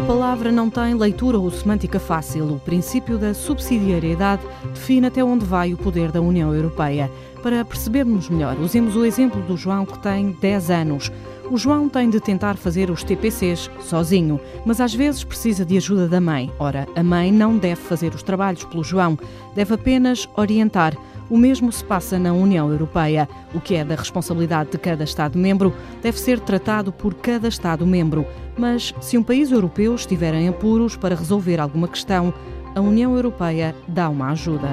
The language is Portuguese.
A palavra não tem leitura ou semântica fácil. O princípio da subsidiariedade define até onde vai o poder da União Europeia. Para percebermos melhor, usemos o exemplo do João, que tem 10 anos. O João tem de tentar fazer os TPCs sozinho, mas às vezes precisa de ajuda da mãe. Ora, a mãe não deve fazer os trabalhos pelo João, deve apenas orientar. O mesmo se passa na União Europeia. O que é da responsabilidade de cada Estado-membro deve ser tratado por cada Estado-membro. Mas se um país europeu estiver em apuros para resolver alguma questão, a União Europeia dá uma ajuda.